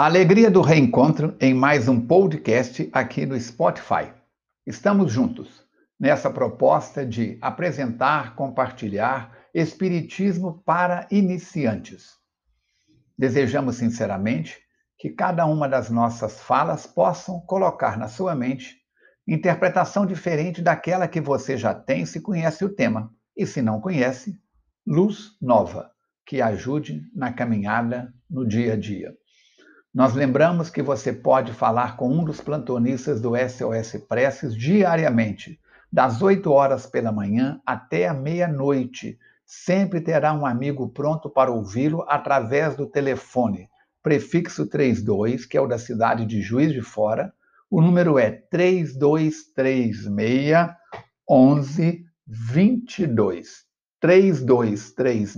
A alegria do reencontro em mais um podcast aqui no Spotify. Estamos juntos nessa proposta de apresentar, compartilhar Espiritismo para iniciantes. Desejamos sinceramente que cada uma das nossas falas possam colocar na sua mente interpretação diferente daquela que você já tem se conhece o tema, e se não conhece, luz nova que ajude na caminhada no dia a dia. Nós lembramos que você pode falar com um dos plantonistas do SOS Preces diariamente, das 8 horas pela manhã até a meia-noite. Sempre terá um amigo pronto para ouvi-lo através do telefone, prefixo 32, que é o da cidade de Juiz de Fora. O número é 3236 1122. 3236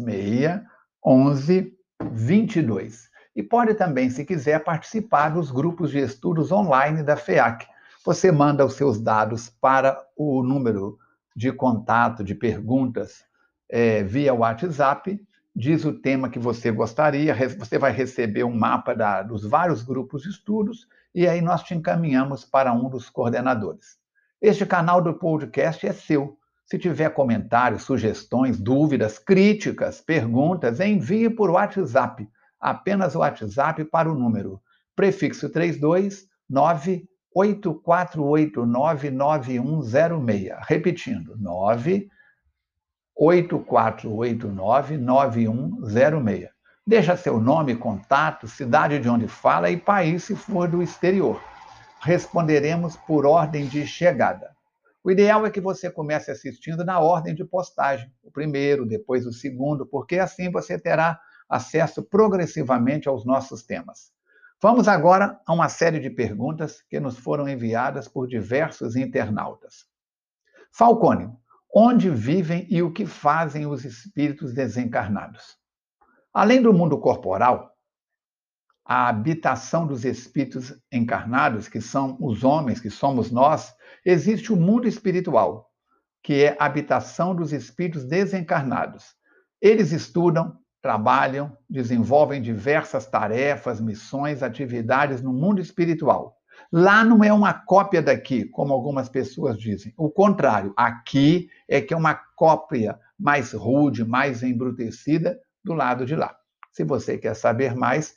1122. E pode também, se quiser, participar dos grupos de estudos online da FEAC. Você manda os seus dados para o número de contato, de perguntas, é, via WhatsApp, diz o tema que você gostaria, você vai receber um mapa da, dos vários grupos de estudos e aí nós te encaminhamos para um dos coordenadores. Este canal do podcast é seu. Se tiver comentários, sugestões, dúvidas, críticas, perguntas, envie por WhatsApp apenas o WhatsApp para o número prefixo 32 984899106. Repetindo, 984899106. Deixa seu nome, contato, cidade de onde fala e país se for do exterior. Responderemos por ordem de chegada. O ideal é que você comece assistindo na ordem de postagem, o primeiro, depois o segundo, porque assim você terá acesso progressivamente aos nossos temas. Vamos agora a uma série de perguntas que nos foram enviadas por diversos internautas. Falcone, onde vivem e o que fazem os espíritos desencarnados? Além do mundo corporal, a habitação dos espíritos encarnados, que são os homens, que somos nós, existe o mundo espiritual, que é a habitação dos espíritos desencarnados. Eles estudam, trabalham, desenvolvem diversas tarefas, missões, atividades no mundo espiritual. Lá não é uma cópia daqui, como algumas pessoas dizem. O contrário, aqui é que é uma cópia mais rude, mais embrutecida do lado de lá. Se você quer saber mais,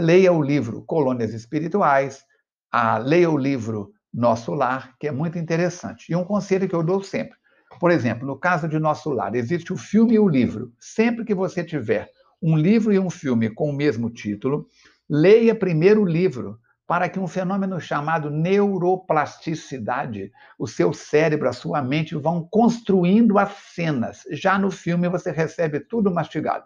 leia o livro Colônias Espirituais, leia o livro Nosso Lar, que é muito interessante. E um conselho que eu dou sempre: por exemplo, no caso de Nosso Lar, existe o filme e o livro. Sempre que você tiver um livro e um filme com o mesmo título, leia primeiro o livro, para que um fenômeno chamado neuroplasticidade, o seu cérebro, a sua mente vão construindo as cenas. Já no filme você recebe tudo mastigado.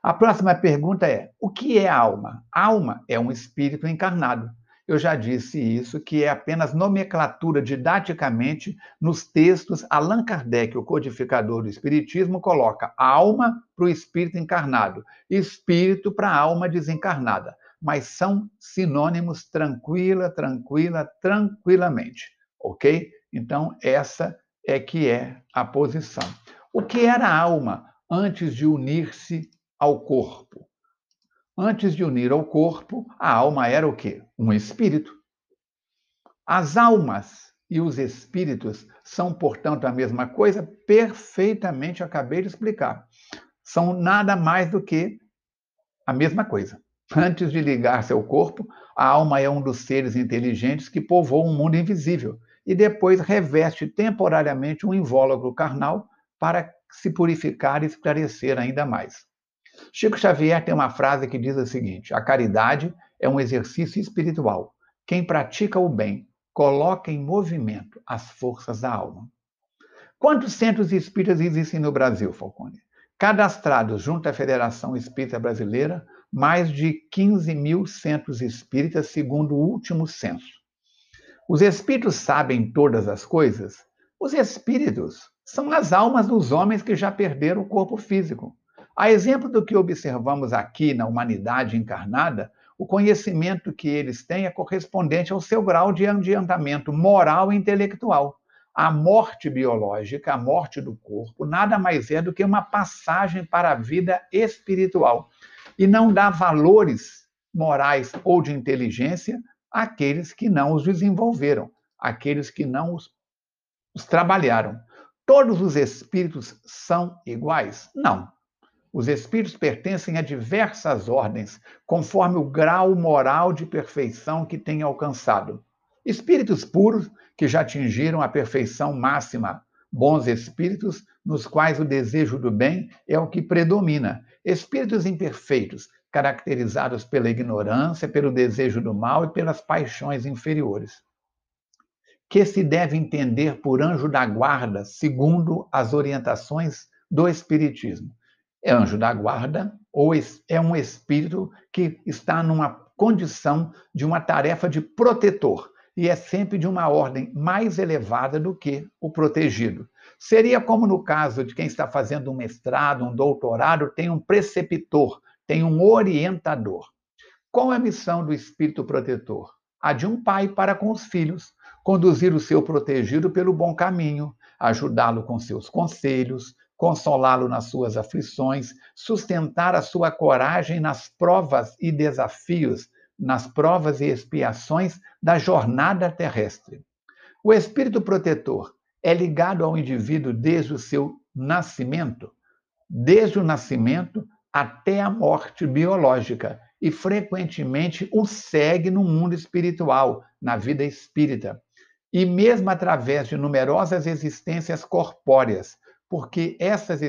A próxima pergunta é: o que é alma? Alma é um espírito encarnado. Eu já disse isso, que é apenas nomenclatura didaticamente nos textos. Allan Kardec, o codificador do Espiritismo, coloca alma para o espírito encarnado, espírito para a alma desencarnada. Mas são sinônimos tranquila, tranquila, tranquilamente. Ok? Então, essa é que é a posição. O que era a alma antes de unir-se ao corpo? Antes de unir ao corpo, a alma era o quê? Um espírito. As almas e os espíritos são, portanto, a mesma coisa? Perfeitamente, acabei de explicar. São nada mais do que a mesma coisa. Antes de ligar-se ao corpo, a alma é um dos seres inteligentes que povoam um mundo invisível e depois reveste temporariamente um invólucro carnal para se purificar e esclarecer ainda mais. Chico Xavier tem uma frase que diz o seguinte: a caridade é um exercício espiritual. Quem pratica o bem coloca em movimento as forças da alma. Quantos centros espíritas existem no Brasil, Falcone? Cadastrados junto à Federação Espírita Brasileira, mais de 15 mil centros espíritas, segundo o último censo. Os espíritos sabem todas as coisas? Os espíritos são as almas dos homens que já perderam o corpo físico. A exemplo do que observamos aqui na humanidade encarnada, o conhecimento que eles têm é correspondente ao seu grau de adiantamento moral e intelectual. A morte biológica, a morte do corpo, nada mais é do que uma passagem para a vida espiritual. E não dá valores morais ou de inteligência àqueles que não os desenvolveram, àqueles que não os, os trabalharam. Todos os espíritos são iguais? Não. Os espíritos pertencem a diversas ordens, conforme o grau moral de perfeição que têm alcançado. Espíritos puros que já atingiram a perfeição máxima, bons espíritos nos quais o desejo do bem é o que predomina, espíritos imperfeitos, caracterizados pela ignorância, pelo desejo do mal e pelas paixões inferiores. Que se deve entender por anjo da guarda, segundo as orientações do Espiritismo? É anjo da guarda ou é um espírito que está numa condição de uma tarefa de protetor e é sempre de uma ordem mais elevada do que o protegido. Seria como no caso de quem está fazendo um mestrado, um doutorado, tem um preceptor, tem um orientador. Qual é a missão do espírito protetor? A de um pai para com os filhos, conduzir o seu protegido pelo bom caminho, ajudá-lo com seus conselhos, consolá-lo nas suas aflições, sustentar a sua coragem nas provas e desafios, nas provas e expiações da jornada terrestre. O espírito protetor é ligado ao indivíduo desde o seu nascimento, desde o nascimento até a morte biológica, e frequentemente o segue no mundo espiritual, na vida espírita, e mesmo através de numerosas existências corpóreas, porque essas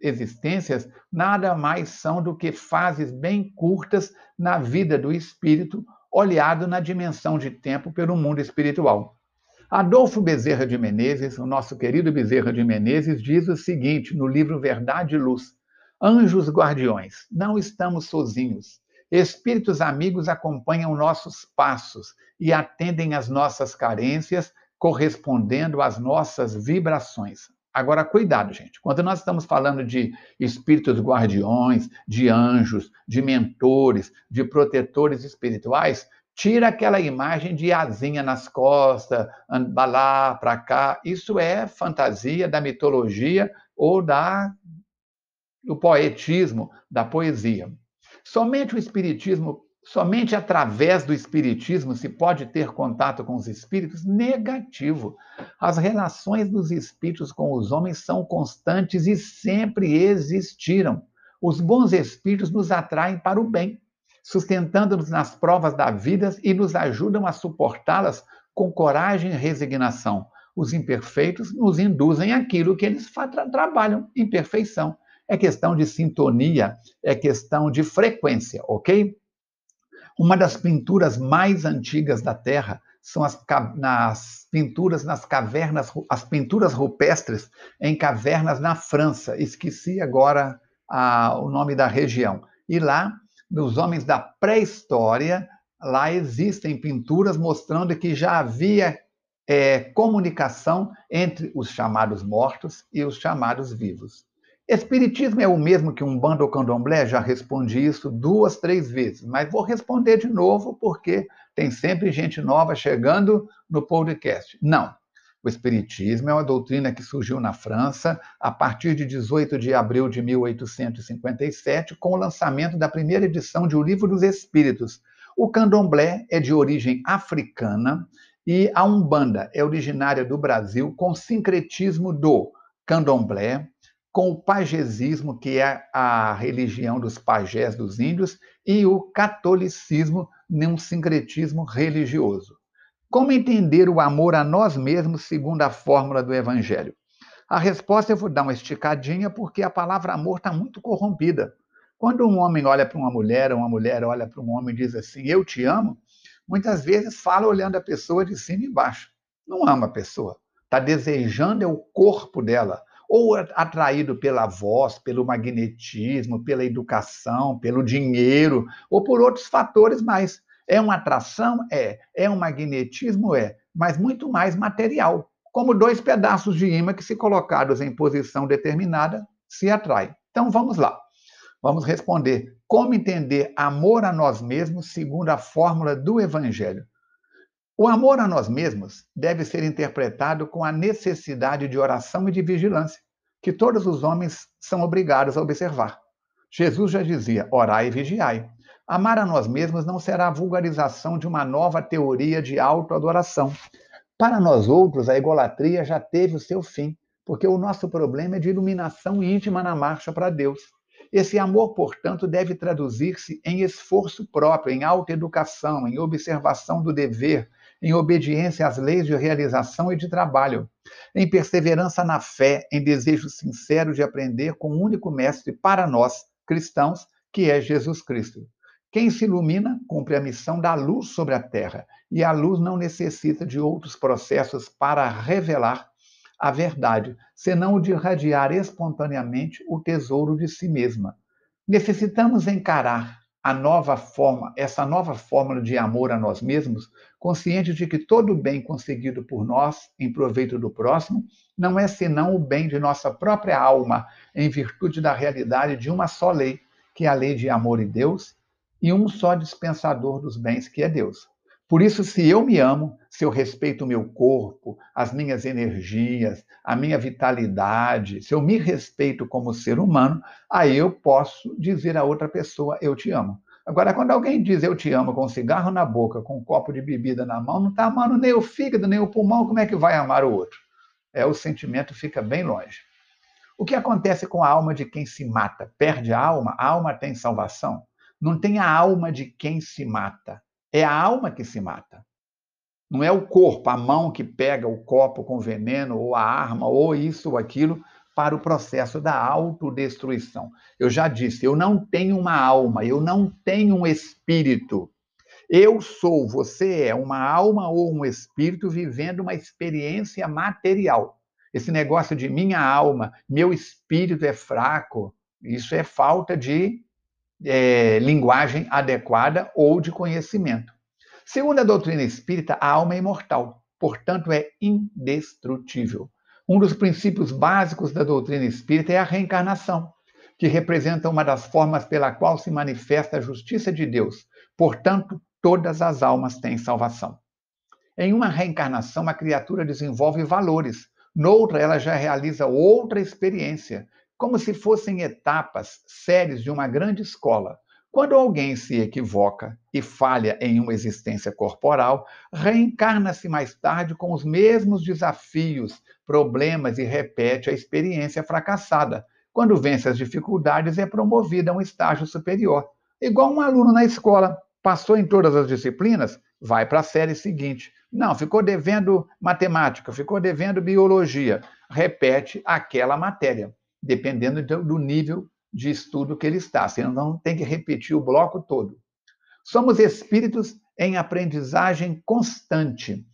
existências nada mais são do que fases bem curtas na vida do espírito, olhado na dimensão de tempo pelo mundo espiritual. Adolfo Bezerra de Menezes, o nosso querido Bezerra de Menezes, diz o seguinte no livro Verdade e Luz: Anjos guardiões, não estamos sozinhos. Espíritos amigos acompanham nossos passos e atendem às nossas carências, correspondendo às nossas vibrações. Agora, cuidado, gente. Quando nós estamos falando de espíritos guardiões, de anjos, de mentores, de protetores espirituais, tira aquela imagem de asinha nas costas, anda lá para cá. Isso é fantasia da mitologia ou da do poetismo, da poesia. Somente o espiritismo Somente através do espiritismo se pode ter contato com os espíritos? Negativo. As relações dos espíritos com os homens são constantes e sempre existiram. Os bons espíritos nos atraem para o bem, sustentando-nos nas provas da vida e nos ajudam a suportá-las com coragem e resignação. Os imperfeitos nos induzem aquilo que eles tra trabalham, imperfeição. É questão de sintonia, é questão de frequência, ok? Uma das pinturas mais antigas da Terra são as, nas pinturas nas cavernas, as pinturas rupestres em cavernas na França. Esqueci agora a, o nome da região. E lá, nos homens da pré-história, lá existem pinturas mostrando que já havia é, comunicação entre os chamados mortos e os chamados vivos. Espiritismo é o mesmo que um bando ou candomblé? Já respondi isso duas, três vezes, mas vou responder de novo porque tem sempre gente nova chegando no podcast. Não. O Espiritismo é uma doutrina que surgiu na França a partir de 18 de abril de 1857, com o lançamento da primeira edição de O Livro dos Espíritos. O candomblé é de origem africana e a Umbanda é originária do Brasil com sincretismo do candomblé, com o pagesismo, que é a religião dos pajés dos índios, e o catolicismo, num sincretismo religioso. Como entender o amor a nós mesmos segundo a fórmula do Evangelho? A resposta eu vou dar uma esticadinha, porque a palavra amor está muito corrompida. Quando um homem olha para uma mulher, ou uma mulher olha para um homem e diz assim, eu te amo, muitas vezes fala olhando a pessoa de cima e embaixo. Não ama a pessoa. Está desejando é o corpo dela, ou atraído pela voz, pelo magnetismo, pela educação, pelo dinheiro, ou por outros fatores mais. É uma atração? É. É um magnetismo? É. Mas muito mais material. Como dois pedaços de imã que, se colocados em posição determinada, se atraem. Então vamos lá. Vamos responder. Como entender amor a nós mesmos segundo a fórmula do Evangelho? O amor a nós mesmos deve ser interpretado com a necessidade de oração e de vigilância, que todos os homens são obrigados a observar. Jesus já dizia: orai e vigiai. Amar a nós mesmos não será a vulgarização de uma nova teoria de autoadoração. Para nós outros, a egolatria já teve o seu fim, porque o nosso problema é de iluminação íntima na marcha para Deus. Esse amor, portanto, deve traduzir-se em esforço próprio, em autoeducação, em observação do dever, em obediência às leis de realização e de trabalho, em perseverança na fé, em desejo sincero de aprender com o único mestre para nós, cristãos, que é Jesus Cristo. Quem se ilumina cumpre a missão da luz sobre a terra, e a luz não necessita de outros processos para revelar a verdade, senão o de irradiar espontaneamente o tesouro de si mesma. Necessitamos encarar a nova forma, essa nova fórmula de amor a nós mesmos, conscientes de que todo bem conseguido por nós em proveito do próximo não é senão o bem de nossa própria alma, em virtude da realidade de uma só lei, que é a lei de amor e Deus, e um só dispensador dos bens, que é Deus. Por isso, se eu me amo, se eu respeito o meu corpo, as minhas energias, a minha vitalidade, se eu me respeito como ser humano, aí eu posso dizer a outra pessoa: Eu te amo. Agora, quando alguém diz eu te amo com um cigarro na boca, com um copo de bebida na mão, não está amando nem o fígado, nem o pulmão, como é que vai amar o outro? É, o sentimento fica bem longe. O que acontece com a alma de quem se mata? Perde a alma? A alma tem salvação? Não tem a alma de quem se mata, é a alma que se mata. Não é o corpo, a mão que pega o copo com veneno, ou a arma, ou isso ou aquilo, para o processo da autodestruição. Eu já disse, eu não tenho uma alma, eu não tenho um espírito. Eu sou, você é uma alma ou um espírito vivendo uma experiência material. Esse negócio de minha alma, meu espírito é fraco, isso é falta de é, linguagem adequada ou de conhecimento. Segundo a doutrina espírita, a alma é imortal, portanto é indestrutível. Um dos princípios básicos da doutrina espírita é a reencarnação, que representa uma das formas pela qual se manifesta a justiça de Deus. Portanto, todas as almas têm salvação. Em uma reencarnação, a criatura desenvolve valores, noutra, ela já realiza outra experiência, como se fossem etapas, séries de uma grande escola. Quando alguém se equivoca e falha em uma existência corporal, reencarna-se mais tarde com os mesmos desafios, problemas e repete a experiência fracassada. Quando vence as dificuldades, é promovido a um estágio superior. Igual um aluno na escola, passou em todas as disciplinas, vai para a série seguinte. Não, ficou devendo matemática, ficou devendo biologia, repete aquela matéria dependendo do nível de estudo que ele está, senão não tem que repetir o bloco todo. Somos espíritos em aprendizagem constante,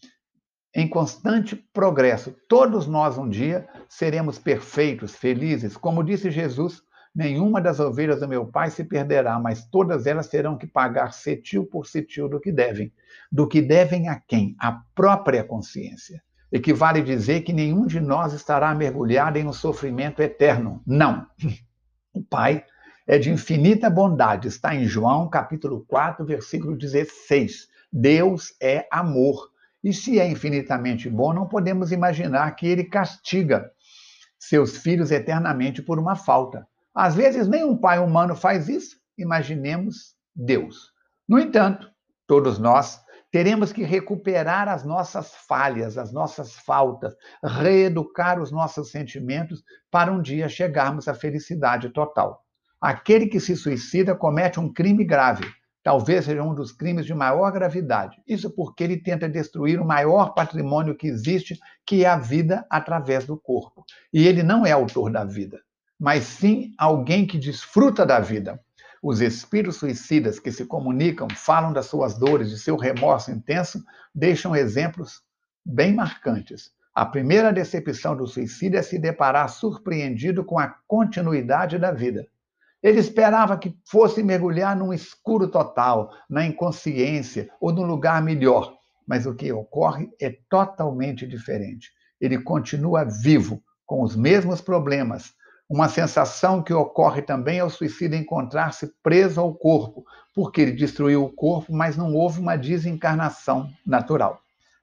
em constante progresso. Todos nós um dia seremos perfeitos, felizes. Como disse Jesus, nenhuma das ovelhas do meu pai se perderá, mas todas elas terão que pagar cetil por cetil do que devem. Do que devem a quem? A própria consciência equivale dizer que nenhum de nós estará mergulhado em um sofrimento eterno. Não. O Pai é de infinita bondade. Está em João, capítulo 4, versículo 16. Deus é amor. E se é infinitamente bom, não podemos imaginar que ele castiga seus filhos eternamente por uma falta. Às vezes, nenhum pai humano faz isso. Imaginemos Deus. No entanto, todos nós Teremos que recuperar as nossas falhas, as nossas faltas, reeducar os nossos sentimentos para um dia chegarmos à felicidade total. Aquele que se suicida comete um crime grave, talvez seja um dos crimes de maior gravidade. Isso porque ele tenta destruir o maior patrimônio que existe, que é a vida através do corpo. E ele não é autor da vida, mas sim alguém que desfruta da vida. Os espíritos suicidas que se comunicam, falam das suas dores, de seu remorso intenso, deixam exemplos bem marcantes. A primeira decepção do suicídio é se deparar surpreendido com a continuidade da vida. Ele esperava que fosse mergulhar num escuro total, na inconsciência ou num lugar melhor, mas o que ocorre é totalmente diferente. Ele continua vivo, com os mesmos problemas, uma sensação que ocorre também ao suicida encontrar-se preso ao corpo, porque ele destruiu o corpo, mas não houve uma desencarnação natural.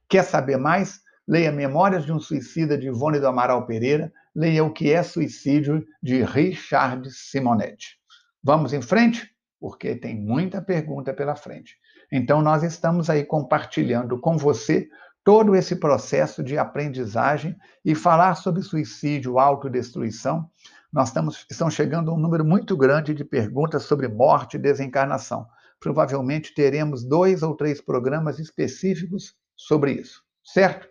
Quer saber mais? Leia Memórias de um Suicida de Ivone do Amaral Pereira, leia O que é Suicídio de Richard Simonetti. Vamos em frente? porque tem muita pergunta pela frente. Então, nós estamos aí compartilhando com você todo esse processo de aprendizagem e falar sobre suicídio, autodestruição. Nós estamos, estamos chegando a um número muito grande de perguntas sobre morte e desencarnação. Provavelmente teremos dois ou três programas específicos sobre isso, certo?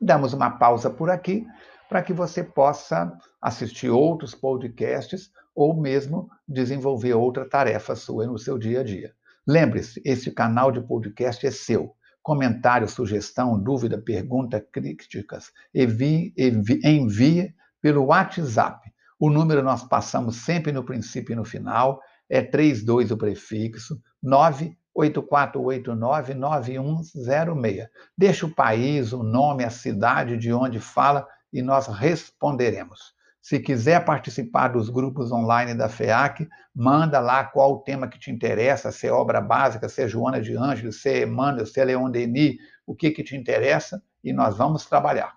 Damos uma pausa por aqui para que você possa assistir outros podcasts ou mesmo desenvolver outra tarefa sua no seu dia a dia. Lembre-se, esse canal de podcast é seu. Comentário, sugestão, dúvida, pergunta, críticas, envie, envie, pelo WhatsApp. O número nós passamos sempre no princípio e no final, é 32 o prefixo, 984899106. Deixa o país, o nome, a cidade de onde fala e nós responderemos. Se quiser participar dos grupos online da FEAC, manda lá qual o tema que te interessa, se é obra básica, se é Joana de Ângeles, se é Emmanuel, se é Leon Denis, o que, que te interessa, e nós vamos trabalhar.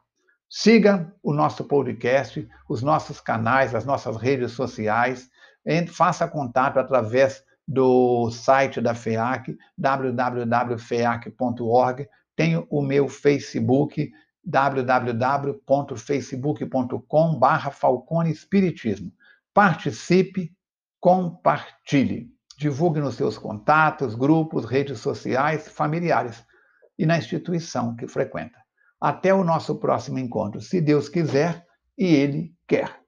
Siga o nosso podcast, os nossos canais, as nossas redes sociais, faça contato através do site da FEAC, www.feac.org, tem o meu Facebook, www.facebook.com.br Falcone Espiritismo. Participe, compartilhe. Divulgue nos seus contatos, grupos, redes sociais, familiares e na instituição que frequenta. Até o nosso próximo encontro, se Deus quiser e Ele quer.